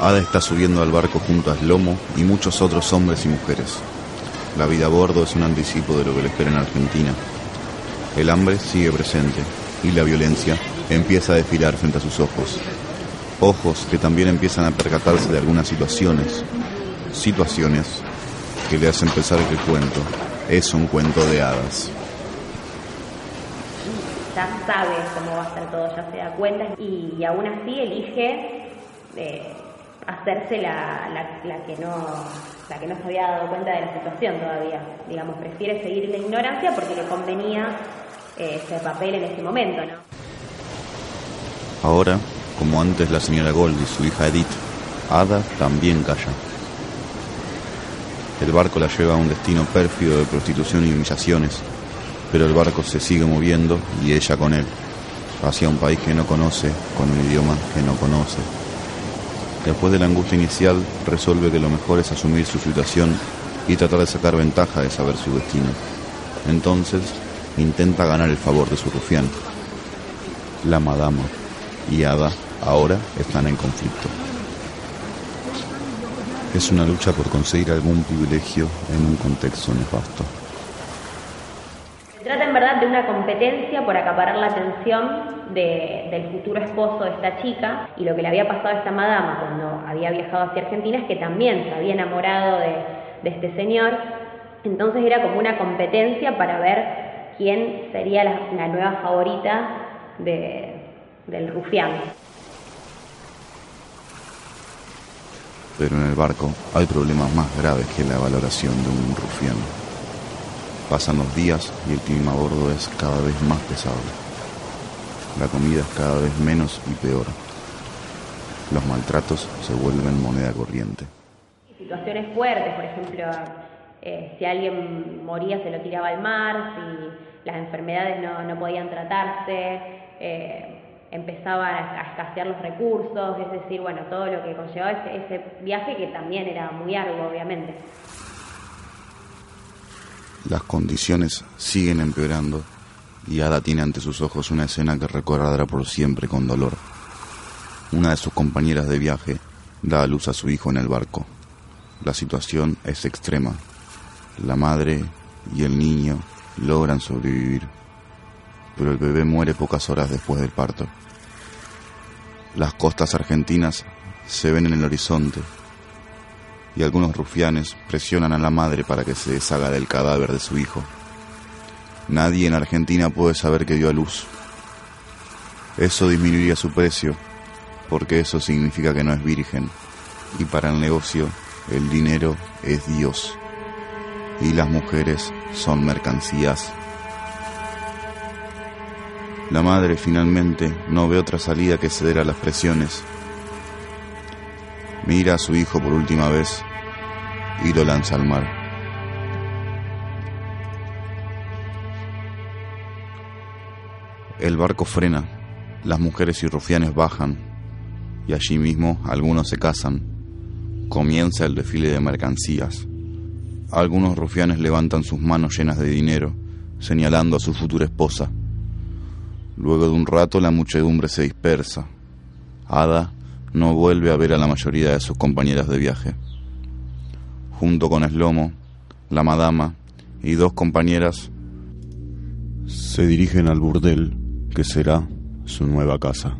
Ada está subiendo al barco junto a Slomo y muchos otros hombres y mujeres. La vida a bordo es un anticipo de lo que le espera en Argentina. El hambre sigue presente y la violencia empieza a desfilar frente a sus ojos. Ojos que también empiezan a percatarse de algunas situaciones. Situaciones que le hacen pensar que el cuento es un cuento de hadas. Ya sabe cómo va a estar todo, ya se da cuenta y, aún así elige eh, hacerse la, la, que no, la que no se había dado cuenta de la situación todavía. Digamos, prefiere seguir en la ignorancia porque le convenía eh, ese papel en ese momento, ¿no? Ahora, como antes la señora Gold y su hija Edith, Ada también calla. El barco la lleva a un destino pérfido de prostitución y humillaciones, pero el barco se sigue moviendo y ella con él, hacia un país que no conoce, con un idioma que no conoce. Después de la angustia inicial, resuelve que lo mejor es asumir su situación y tratar de sacar ventaja de saber su destino. Entonces, intenta ganar el favor de su rufián. La madama y Ada ahora están en conflicto. Es una lucha por conseguir algún privilegio en un contexto nefasto. Trata en verdad de una competencia por acaparar la atención del futuro esposo de esta chica y lo que le había pasado a esta madama cuando había viajado hacia Argentina es que también se había enamorado de, este señor. Entonces era como una competencia para ver quién sería la, nueva favorita del rufián. Pero en el barco hay problemas más graves que la valoración de un rufián. Pasan los días y el clima a bordo es cada vez más pesado. La comida es cada vez menos y peor. Los maltratos se vuelven moneda corriente. Situaciones fuertes, por ejemplo, eh, si alguien moría se lo tiraba al mar, si las enfermedades no, podían tratarse. Eh, empezaban a escasear los recursos, es decir, bueno, todo lo que conllevaba ese, viaje que también era muy arduo, obviamente. Las condiciones siguen empeorando y Ada tiene ante sus ojos una escena que recordará por siempre con dolor. Una de sus compañeras de viaje da a luz a su hijo en el barco. La situación es extrema. La madre y el niño logran sobrevivir pero el bebé muere pocas horas después del parto. Las costas argentinas se ven en el horizonte y algunos rufianes presionan a la madre para que se deshaga del cadáver de su hijo. Nadie en Argentina puede saber que dio a luz. Eso disminuiría su precio, porque eso significa que no es virgen, y para el negocio el dinero es Dios, y las mujeres son mercancías la madre finalmente no ve otra salida que ceder a las presiones. Mira a su hijo por última vez y lo lanza al mar. El barco frena, las mujeres y rufianes bajan y allí mismo algunos se casan. Comienza el desfile de mercancías. Algunos rufianes levantan sus manos llenas de dinero, señalando a su futura esposa. Luego de un rato la muchedumbre se dispersa. Ada no vuelve a ver a la mayoría de sus compañeras de viaje. Junto con Eslomo, la madama y dos compañeras se dirigen al burdel que será su nueva casa.